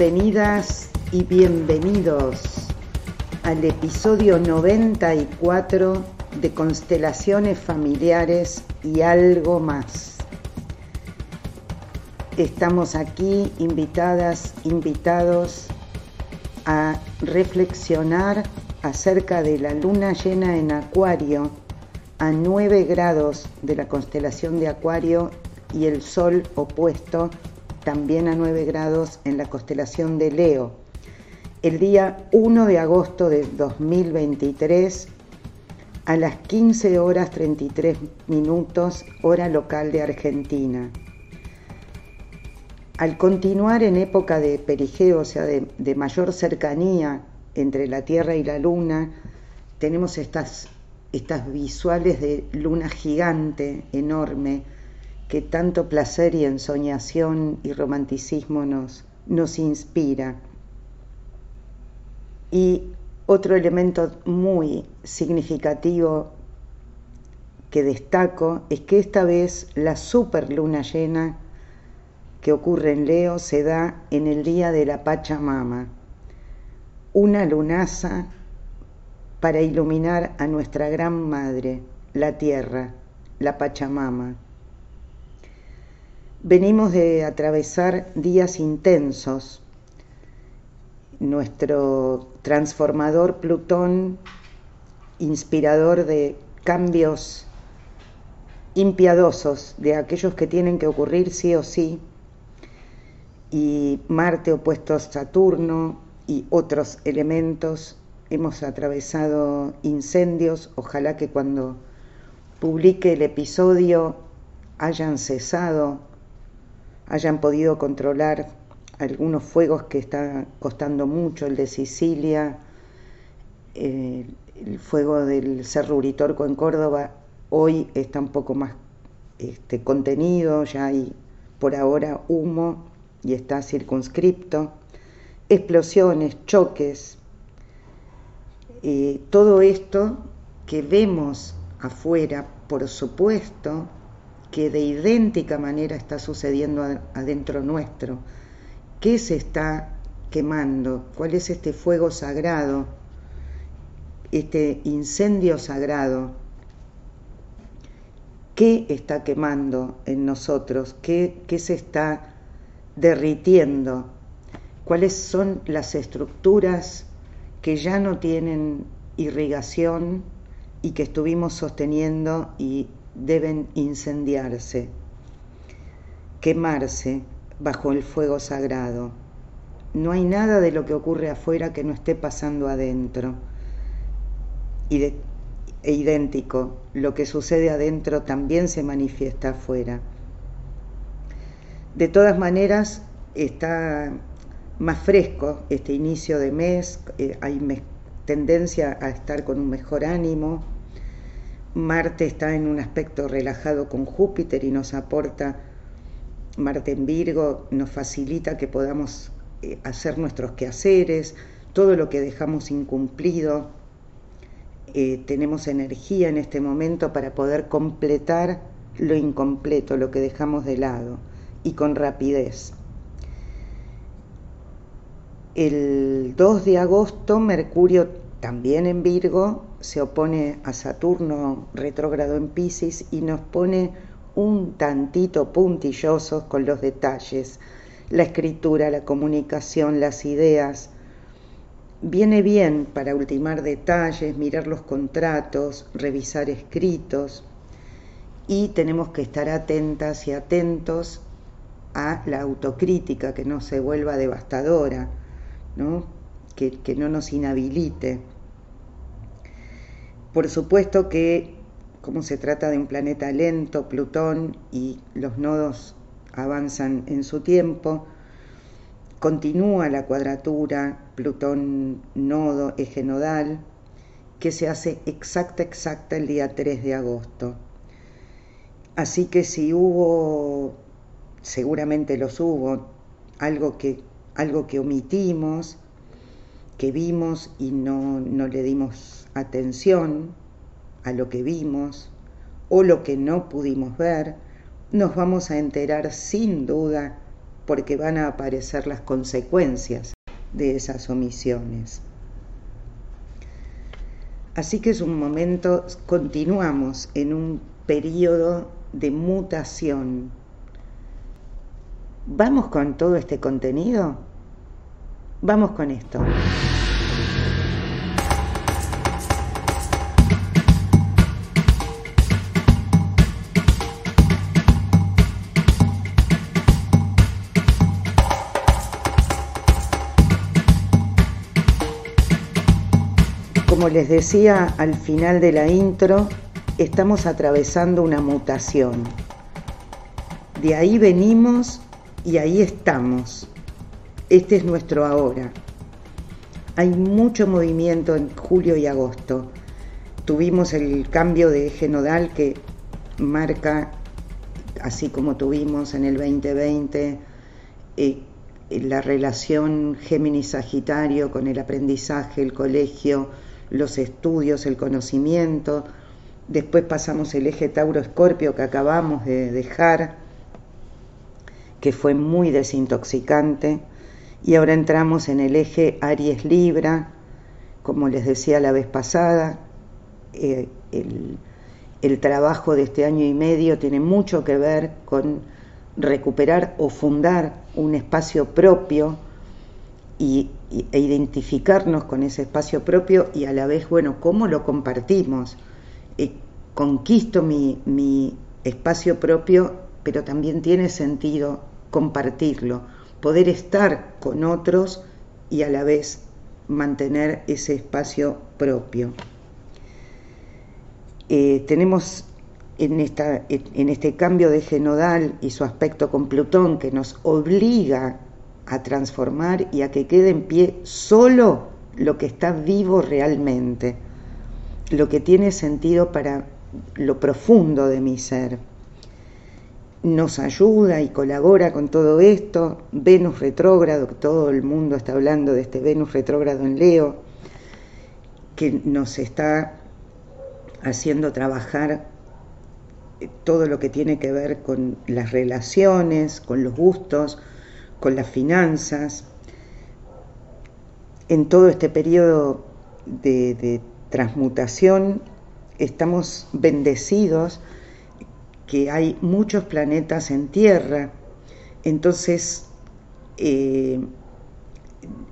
Bienvenidas y bienvenidos al episodio 94 de Constelaciones Familiares y algo más. Estamos aquí invitadas, invitados a reflexionar acerca de la luna llena en Acuario a 9 grados de la constelación de Acuario y el sol opuesto también a 9 grados en la constelación de Leo, el día 1 de agosto de 2023 a las 15 horas 33 minutos hora local de Argentina. Al continuar en época de perigeo, o sea, de, de mayor cercanía entre la Tierra y la Luna, tenemos estas, estas visuales de luna gigante, enorme, que tanto placer y ensoñación y romanticismo nos, nos inspira. Y otro elemento muy significativo que destaco es que esta vez la super luna llena que ocurre en Leo se da en el día de la Pachamama, una lunaza para iluminar a nuestra gran madre, la tierra, la Pachamama. Venimos de atravesar días intensos. Nuestro transformador Plutón, inspirador de cambios impiadosos, de aquellos que tienen que ocurrir sí o sí, y Marte opuesto a Saturno y otros elementos, hemos atravesado incendios, ojalá que cuando publique el episodio hayan cesado hayan podido controlar algunos fuegos que están costando mucho, el de Sicilia, el fuego del Cerro Uritorco en Córdoba, hoy está un poco más este, contenido, ya hay por ahora humo y está circunscripto, explosiones, choques, eh, todo esto que vemos afuera, por supuesto, que de idéntica manera está sucediendo adentro nuestro. ¿Qué se está quemando? ¿Cuál es este fuego sagrado? Este incendio sagrado. ¿Qué está quemando en nosotros? ¿Qué, qué se está derritiendo? ¿Cuáles son las estructuras que ya no tienen irrigación y que estuvimos sosteniendo y deben incendiarse, quemarse bajo el fuego sagrado. No hay nada de lo que ocurre afuera que no esté pasando adentro. E idéntico, lo que sucede adentro también se manifiesta afuera. De todas maneras, está más fresco este inicio de mes, eh, hay tendencia a estar con un mejor ánimo, Marte está en un aspecto relajado con Júpiter y nos aporta, Marte en Virgo nos facilita que podamos eh, hacer nuestros quehaceres, todo lo que dejamos incumplido, eh, tenemos energía en este momento para poder completar lo incompleto, lo que dejamos de lado, y con rapidez. El 2 de agosto Mercurio también en Virgo se opone a Saturno retrógrado en Pisces y nos pone un tantito puntillosos con los detalles, la escritura, la comunicación, las ideas. Viene bien para ultimar detalles, mirar los contratos, revisar escritos y tenemos que estar atentas y atentos a la autocrítica, que no se vuelva devastadora, ¿no? Que, que no nos inhabilite. Por supuesto que como se trata de un planeta lento, Plutón, y los nodos avanzan en su tiempo, continúa la cuadratura Plutón nodo eje nodal, que se hace exacta, exacta el día 3 de agosto. Así que si hubo, seguramente los hubo, algo que, algo que omitimos, que vimos y no, no le dimos atención a lo que vimos o lo que no pudimos ver, nos vamos a enterar sin duda porque van a aparecer las consecuencias de esas omisiones. Así que es un momento, continuamos en un periodo de mutación. ¿Vamos con todo este contenido? Vamos con esto. Como les decía al final de la intro, estamos atravesando una mutación. De ahí venimos y ahí estamos. Este es nuestro ahora. Hay mucho movimiento en julio y agosto. Tuvimos el cambio de eje nodal que marca, así como tuvimos en el 2020, eh, la relación Géminis-Sagitario con el aprendizaje, el colegio, los estudios, el conocimiento. Después pasamos el eje Tauro-Escorpio que acabamos de dejar, que fue muy desintoxicante. Y ahora entramos en el eje Aries-Libra, como les decía la vez pasada. Eh, el, el trabajo de este año y medio tiene mucho que ver con recuperar o fundar un espacio propio y, e identificarnos con ese espacio propio y a la vez, bueno, cómo lo compartimos. Eh, conquisto mi, mi espacio propio, pero también tiene sentido compartirlo, poder estar con otros y a la vez mantener ese espacio propio. Eh, tenemos en, esta, en este cambio de genodal y su aspecto con Plutón que nos obliga a transformar y a que quede en pie solo lo que está vivo realmente, lo que tiene sentido para lo profundo de mi ser. Nos ayuda y colabora con todo esto. Venus retrógrado, todo el mundo está hablando de este Venus retrógrado en Leo, que nos está haciendo trabajar todo lo que tiene que ver con las relaciones, con los gustos, con las finanzas. En todo este periodo de, transmutación estamos bendecidos que hay muchos planetas en Tierra, entonces eh,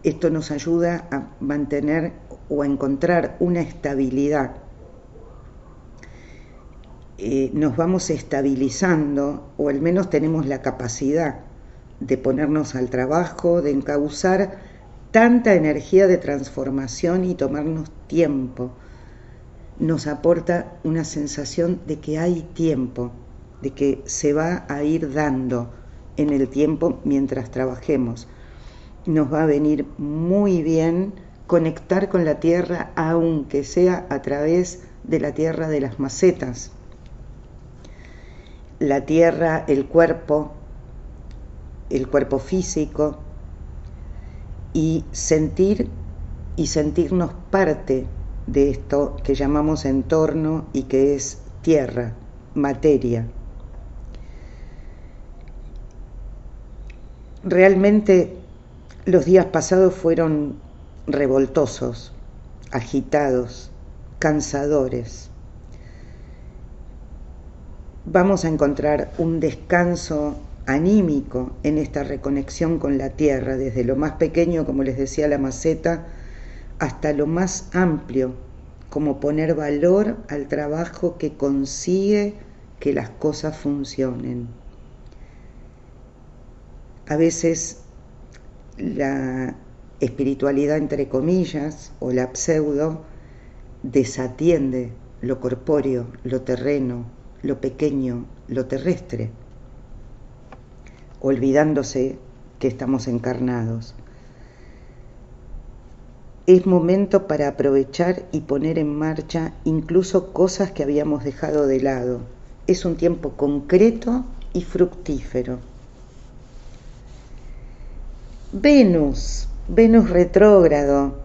esto nos ayuda a mantener o a encontrar una estabilidad. Eh, nos vamos estabilizando o al menos tenemos la capacidad de ponernos al trabajo, de encauzar tanta energía de transformación y tomarnos tiempo, nos aporta una sensación de que hay tiempo, de que se va a ir dando en el tiempo mientras trabajemos. Nos va a venir muy bien conectar con la tierra, aunque sea a través de la tierra de las macetas. La tierra, el cuerpo, el cuerpo físico y sentir y sentirnos parte de esto que llamamos entorno y que es tierra, materia. Realmente los días pasados fueron revoltosos, agitados, cansadores. Vamos a encontrar un descanso anímico en esta reconexión con la tierra, desde lo más pequeño, como les decía, la maceta, hasta lo más amplio, como poner valor al trabajo que consigue que las cosas funcionen. A veces la espiritualidad, entre comillas, o la pseudo, desatiende lo corpóreo, lo terreno, lo pequeño, lo terrestre olvidándose que estamos encarnados. Es momento para aprovechar y poner en marcha incluso cosas que habíamos dejado de lado. Es un tiempo concreto y fructífero. Venus, Venus retrógrado.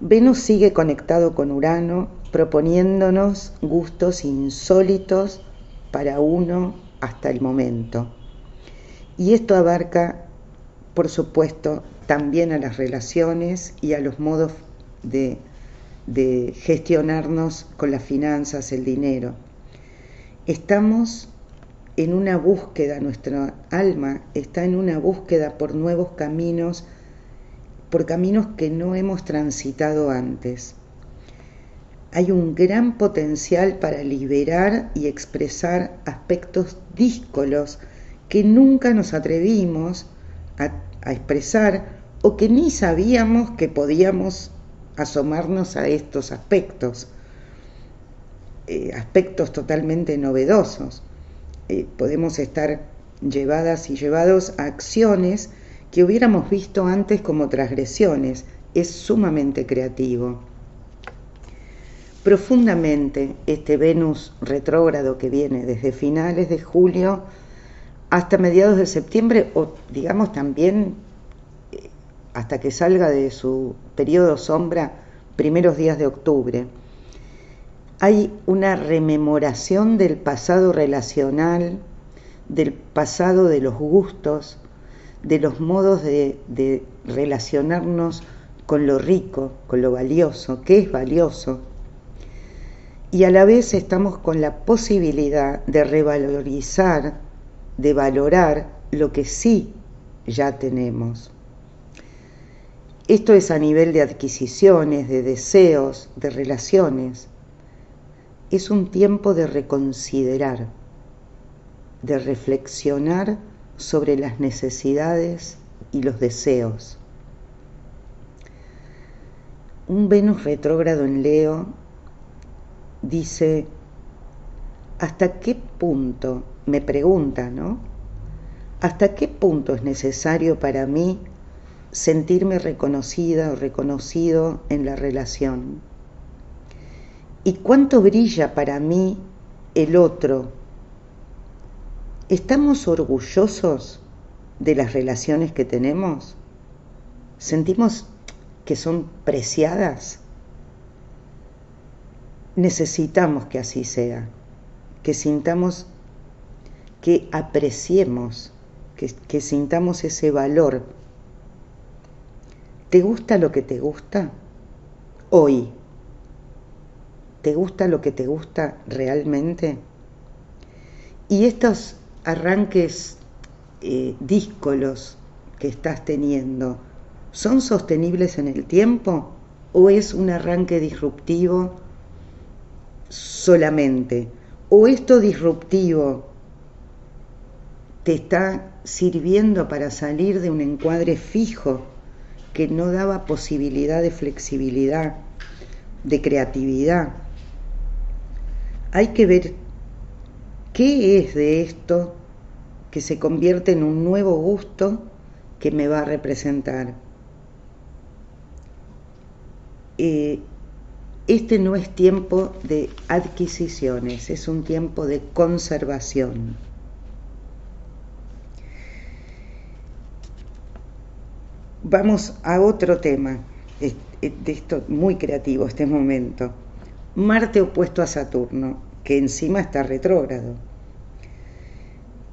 Venus sigue conectado con Urano, proponiéndonos gustos insólitos para uno hasta el momento Y esto abarca, por supuesto, también a las relaciones y a los modos de, gestionarnos con las finanzas, el dinero. Estamos en una búsqueda, nuestra alma está en una búsqueda por nuevos caminos, por caminos que no hemos transitado antes. Hay un gran potencial para liberar y expresar aspectos díscolos que nunca nos atrevimos a, expresar o que ni sabíamos que podíamos asomarnos a estos aspectos, eh, aspectos totalmente novedosos. Eh, podemos estar llevadas y llevados a acciones que hubiéramos visto antes como transgresiones. Es sumamente creativo. Profundamente este Venus retrógrado que viene desde finales de julio hasta mediados de septiembre o digamos también eh, hasta que salga de su periodo sombra primeros días de octubre hay una rememoración del pasado relacional, del pasado de los gustos, de los modos de, relacionarnos con lo rico, con lo valioso, que es valioso. Y a la vez estamos con la posibilidad de revalorizar, de valorar lo que sí ya tenemos. Esto es a nivel de adquisiciones, de deseos, de relaciones es un tiempo de reconsiderar, de reflexionar sobre las necesidades y los deseos. Un Venus retrógrado en Leo dice, ¿hasta qué punto, me pregunta, ¿no? ¿Hasta qué punto es necesario para mí sentirme reconocida o reconocido en la relación? ¿Y cuánto brilla para mí el otro? ¿Estamos orgullosos de las relaciones que tenemos? ¿Sentimos que son preciadas? Necesitamos que así sea, que sintamos, que apreciemos, que, sintamos ese valor. ¿Te gusta lo que te gusta? Hoy ¿Te gusta lo que te gusta realmente? Y estos arranques eh, díscolos que estás teniendo, ¿son sostenibles en el tiempo o es un arranque disruptivo solamente? ¿O esto disruptivo te está sirviendo para salir de un encuadre fijo que no daba posibilidad de flexibilidad, de creatividad? hay que ver qué es de esto que se convierte en un nuevo gusto que me va a representar. Eh, este no es tiempo de adquisiciones, es un tiempo de conservación. Vamos a otro tema de esto muy creativo, este momento. Marte opuesto a Saturno, que encima está retrógrado.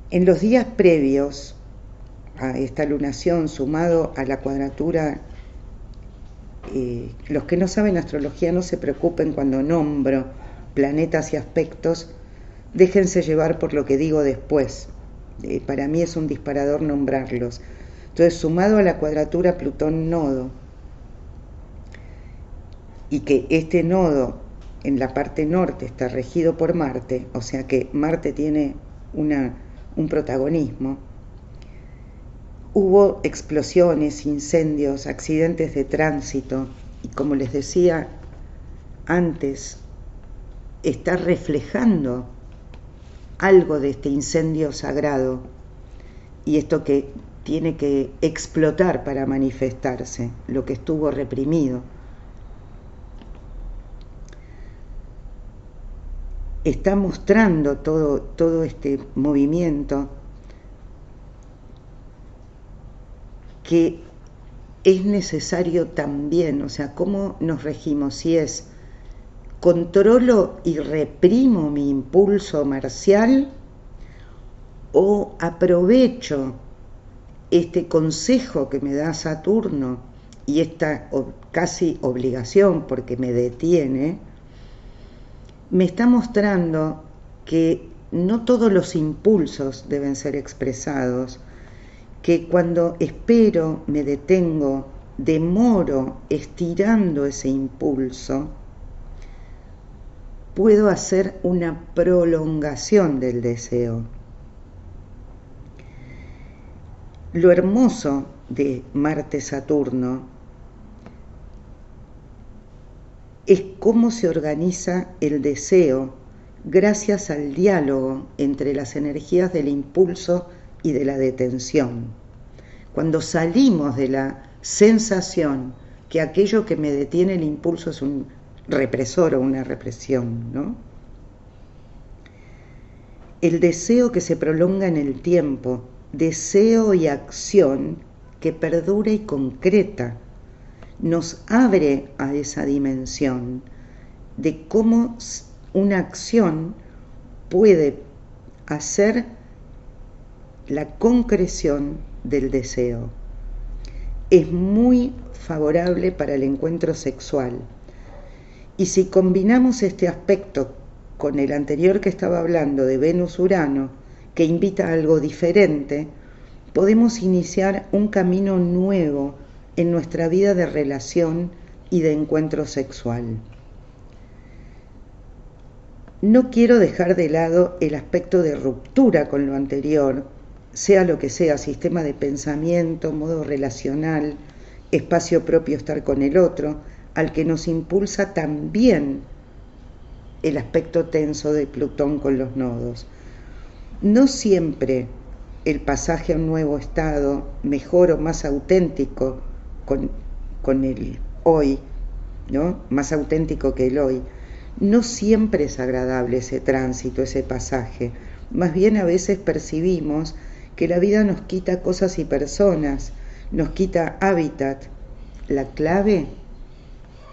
En los días previos a esta lunación, sumado a la cuadratura, eh, los que no saben astrología no se preocupen cuando nombro planetas y aspectos, déjense llevar por lo que digo después. Eh, para mí es un disparador nombrarlos. Entonces, sumado a la cuadratura Plutón-Nodo, y que este nodo en la parte norte está regido por Marte, o sea que Marte tiene un protagonismo, hubo explosiones, incendios, accidentes de tránsito y como les decía antes, está reflejando algo de este incendio sagrado. Y esto que tiene que explotar para manifestarse, lo que estuvo reprimido. está mostrando todo, todo este movimiento que es necesario también, o sea, cómo nos regimos, si es controlo y reprimo mi impulso marcial o aprovecho este consejo que me da Saturno y esta casi obligación porque me detiene, me está mostrando que no todos los impulsos deben ser expresados, que cuando espero, me detengo, demoro estirando ese impulso, puedo hacer una prolongación del deseo. Lo hermoso de Marte-Saturno es cómo se organiza el deseo gracias al diálogo entre las energías del impulso y de la detención. Cuando salimos de la sensación que aquello que me detiene el impulso es un represor o una represión, ¿no? El deseo que se prolonga en el tiempo, deseo y acción que perdura y concreta, nos abre a esa dimensión de cómo una acción puede hacer la concreción del deseo. Es muy favorable para el encuentro sexual. Y si combinamos este aspecto con el anterior que estaba hablando de Venus-Urano, que invita a algo diferente, podemos iniciar un camino nuevo en nuestra vida de relación y de encuentro sexual. No quiero dejar de lado el aspecto de ruptura con lo anterior, sea lo que sea, sistema de pensamiento, modo relacional, espacio propio estar con el otro, al que nos impulsa también el aspecto tenso de Plutón con los nodos. No siempre el pasaje a un nuevo estado, mejor o más auténtico con, con el hoy, ¿no? más auténtico que el hoy, no siempre es agradable ese tránsito, ese pasaje. Más bien a veces percibimos que la vida nos quita cosas y personas, nos quita hábitat. La clave,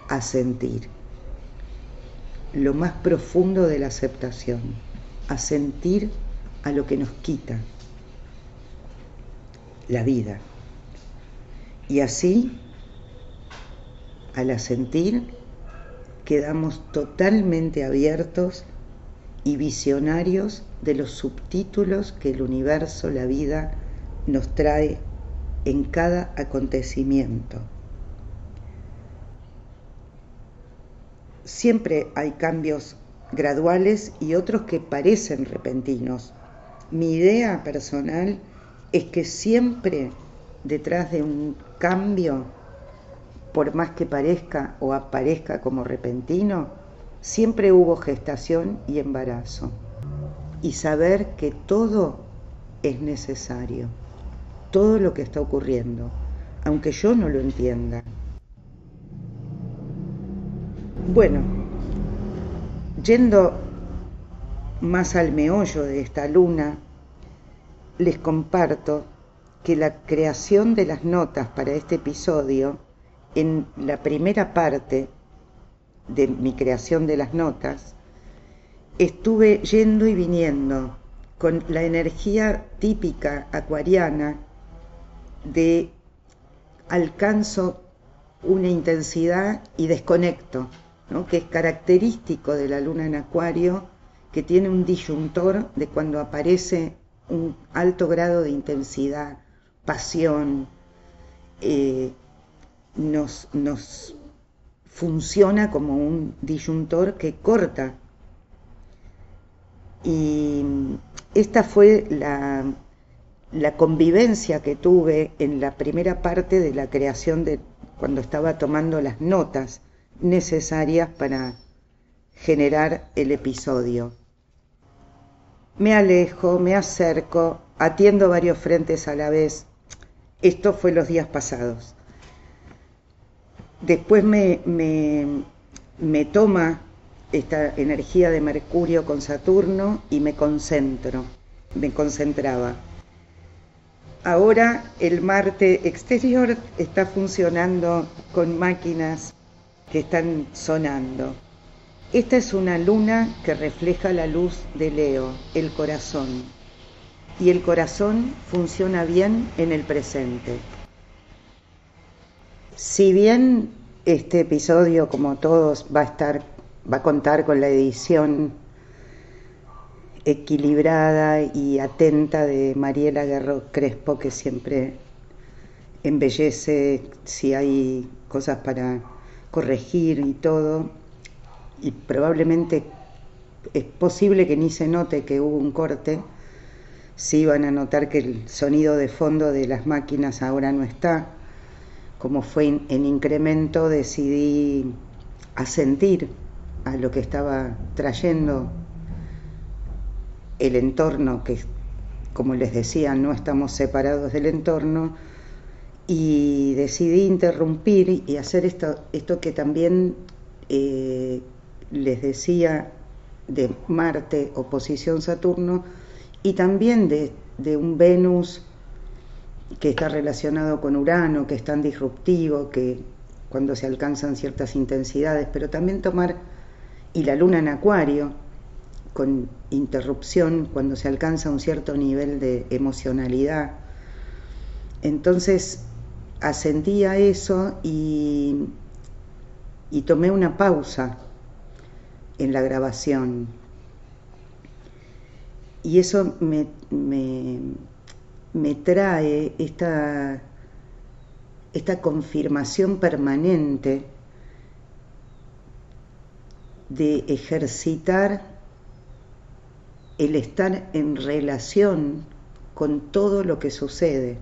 a sentir. Lo más profundo de la aceptación, a sentir a lo que nos quita la vida. Y así, al asentir, quedamos totalmente abiertos y visionarios de los subtítulos que el universo, la vida, nos trae en cada acontecimiento. Siempre hay cambios graduales y otros que parecen repentinos. Mi idea personal es que siempre detrás de un cambio, por más que parezca o aparezca como repentino, siempre hubo gestación y embarazo. Y saber que todo es necesario, todo lo que está ocurriendo, aunque yo no lo entienda. Bueno, yendo más al meollo de esta luna, les comparto que la creación de las notas para este episodio, en la primera parte de mi creación de las notas, estuve yendo y viniendo con la energía típica acuariana de alcanzo una intensidad y desconecto, que es característico de la luna en acuario, que tiene un disyuntor de cuando aparece un alto grado de intensidad, pasión, eh, nos, nos funciona como un disyuntor que corta. Y esta fue la, la convivencia que tuve en la primera parte de la creación de cuando estaba tomando las notas necesarias para generar el episodio. Me alejo, me acerco, atiendo varios frentes a la vez. Esto fue los días pasados. Después me, me, toma esta energía de Mercurio con Saturno y me concentro, me concentraba. Ahora el Marte exterior está funcionando con máquinas que están sonando. Esta es una luna que refleja la luz de Leo, el corazón. y el corazón funciona bien en el presente. Si bien este episodio, como todos, va a estar, va a contar con la edición equilibrada y atenta de Mariela Guerro Crespo, que siempre embellece si hay cosas para corregir y todo, y probablemente es posible que ni se note que hubo un corte, sí van a notar que el sonido de fondo de las máquinas ahora no está, como fue en incremento decidí asentir a lo que estaba trayendo el entorno, que como les decía, no estamos separados del entorno, y decidí interrumpir y hacer esto, esto que también eh, les decía de Marte, oposición Saturno, y también de, un Venus que está relacionado con Urano, que es tan disruptivo, que cuando se alcanzan ciertas intensidades, pero también tomar, y la Luna en Acuario, con interrupción cuando se alcanza un cierto nivel de emocionalidad. Entonces asentí a eso y tomé una pausa en la grabación. Y eso me, me, trae esta, esta confirmación permanente de ejercitar el estar en relación con todo lo que sucede,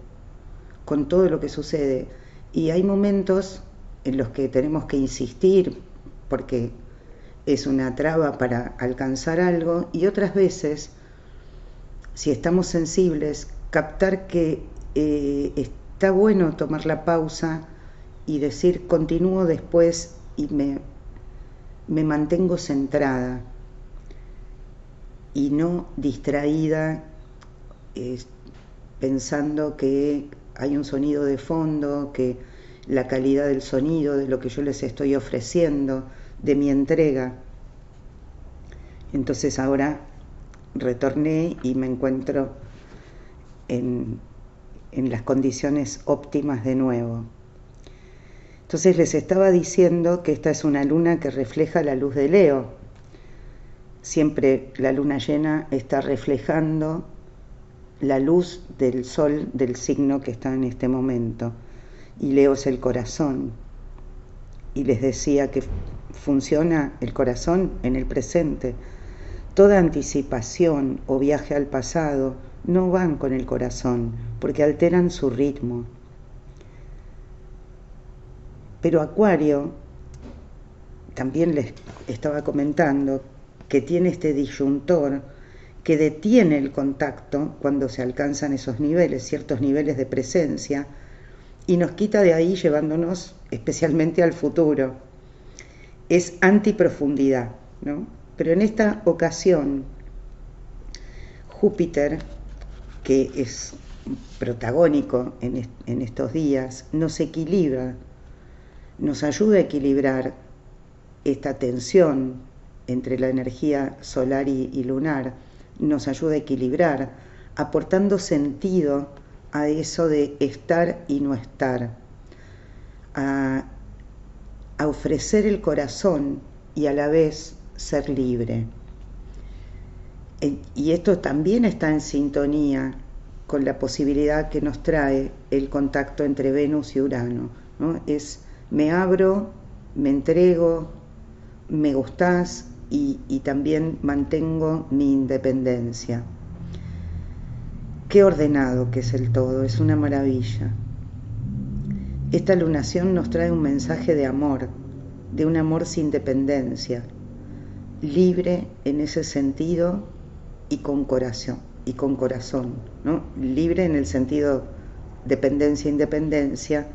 con todo lo que sucede. Y hay momentos en los que tenemos que insistir porque es una traba para alcanzar algo y otras veces, si estamos sensibles, captar que eh, está bueno tomar la pausa y decir continúo después y me, me mantengo centrada y no distraída pensando que hay un sonido de fondo, que la calidad del sonido, de lo que yo les estoy ofreciendo, de mi entrega. Entonces ahora retorné y me encuentro en, en las condiciones óptimas de nuevo. Entonces les estaba diciendo que esta es una luna que refleja la luz de Leo, Siempre la luna llena está reflejando la luz del sol del signo que está en este momento. Y Leo es el corazón. Y les decía que funciona el corazón en el presente. Toda anticipación o viaje al pasado no van con el corazón porque alteran su ritmo. Pero Acuario, también les estaba comentando que tiene este disyuntor que detiene el contacto cuando se alcanzan esos niveles, ciertos niveles de presencia, y nos quita de ahí llevándonos especialmente al futuro. Es antiprofundidad, ¿no? Pero en esta ocasión, Júpiter, que es protagónico en, en estos días, nos equilibra, nos ayuda a equilibrar esta tensión entre la energía solar y, lunar nos ayuda a equilibrar, aportando sentido a eso de estar y no estar, a, a ofrecer el corazón y a la vez ser libre. Y esto también está en sintonía con la posibilidad que nos trae el contacto entre Venus y Urano. ¿no? Es me abro, me entrego, me gustás, y, también mantengo mi independencia. Qué ordenado que es el todo, es una maravilla. Esta lunación nos trae un mensaje de amor, de un amor sin dependencia, libre en ese sentido y con corazón, y con corazón, ¿no? Libre en el sentido dependencia independencia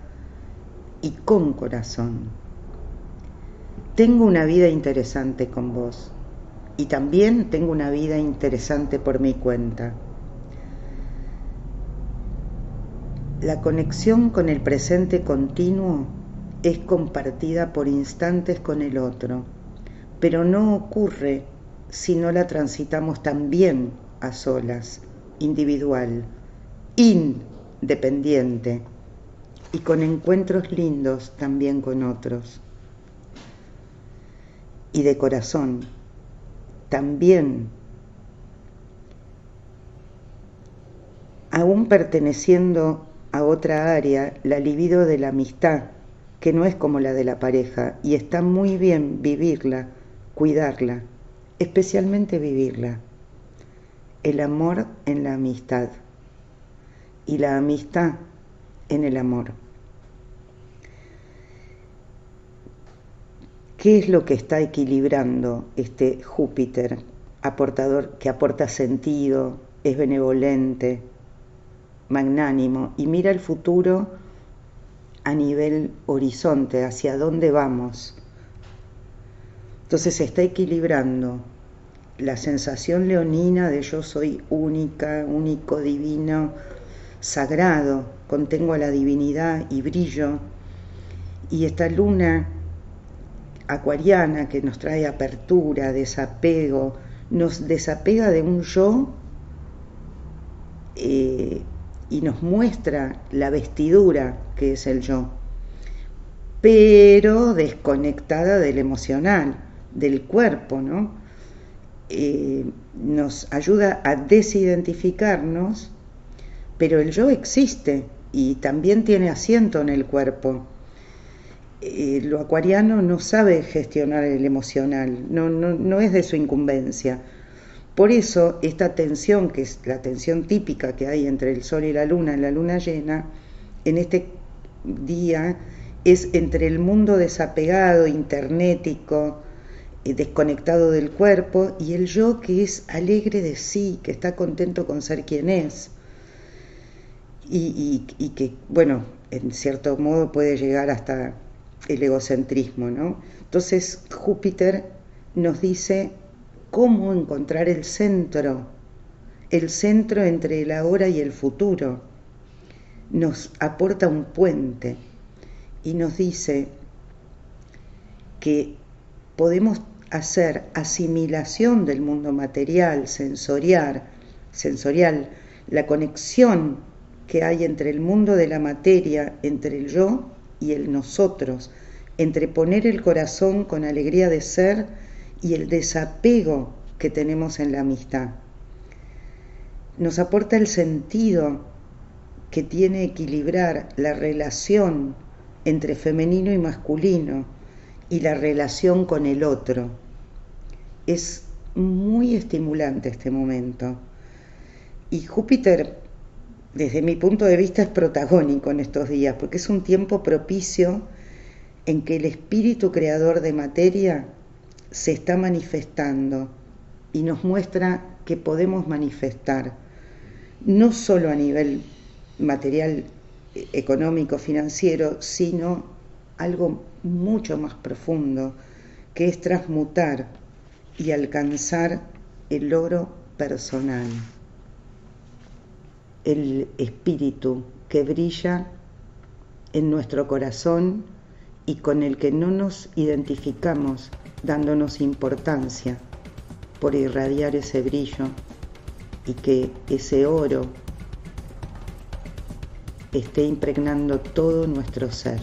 y con corazón tengo una vida interesante con vos y también tengo una vida interesante por mi cuenta. La conexión con el presente continuo es compartida por instantes con el otro, pero no ocurre si no la transitamos también a solas, individual, independiente y con encuentros lindos también con otros. Y de corazón, también, aún perteneciendo a otra área, la libido de la amistad, que no es como la de la pareja, y está muy bien vivirla, cuidarla, especialmente vivirla. El amor en la amistad y la amistad en el amor. ¿Qué es lo que está equilibrando este Júpiter aportador que aporta sentido, es benevolente, magnánimo y mira el futuro a nivel horizonte, hacia dónde vamos? Entonces se está equilibrando la sensación leonina de yo soy única, único, divino, sagrado, contengo a la divinidad y brillo, y esta luna acuariana que nos trae apertura, desapego, nos desapega de un yo eh, y nos muestra la vestidura que es el yo, pero desconectada del emocional, del cuerpo, ¿no? Eh, nos ayuda a desidentificarnos, pero el yo existe y también tiene asiento en el cuerpo eh, lo acuariano no sabe gestionar el emocional, no, no, es de su incumbencia. Por eso esta tensión, que es la tensión típica que hay entre el Sol y la Luna en la Luna llena, en este día es entre el mundo desapegado, internético, eh, desconectado del cuerpo, y el yo que es alegre de sí, que está contento con ser quien es. y que, bueno, en cierto modo puede llegar hasta el egocentrismo, ¿no? Entonces Júpiter nos dice cómo encontrar el centro, el centro entre el ahora y el futuro. Nos aporta un puente y nos dice que podemos hacer asimilación del mundo material, sensorial, sensorial, la conexión que hay entre el mundo de la materia, entre el yo y el nosotros, entre poner el corazón con alegría de ser y el desapego que tenemos en la amistad. Nos aporta el sentido que tiene equilibrar la relación entre femenino y masculino y la relación con el otro. Es muy estimulante este momento. Y Júpiter desde mi punto de vista es protagónico en estos días, porque es un tiempo propicio en que el espíritu creador de materia se está manifestando y nos muestra que podemos manifestar, no solo a nivel material, económico, financiero, sino algo mucho más profundo, que es transmutar y alcanzar el oro personal. El espíritu que brilla en nuestro corazón y con el que no nos identificamos dándonos importancia por irradiar ese brillo y que ese oro esté impregnando todo nuestro ser.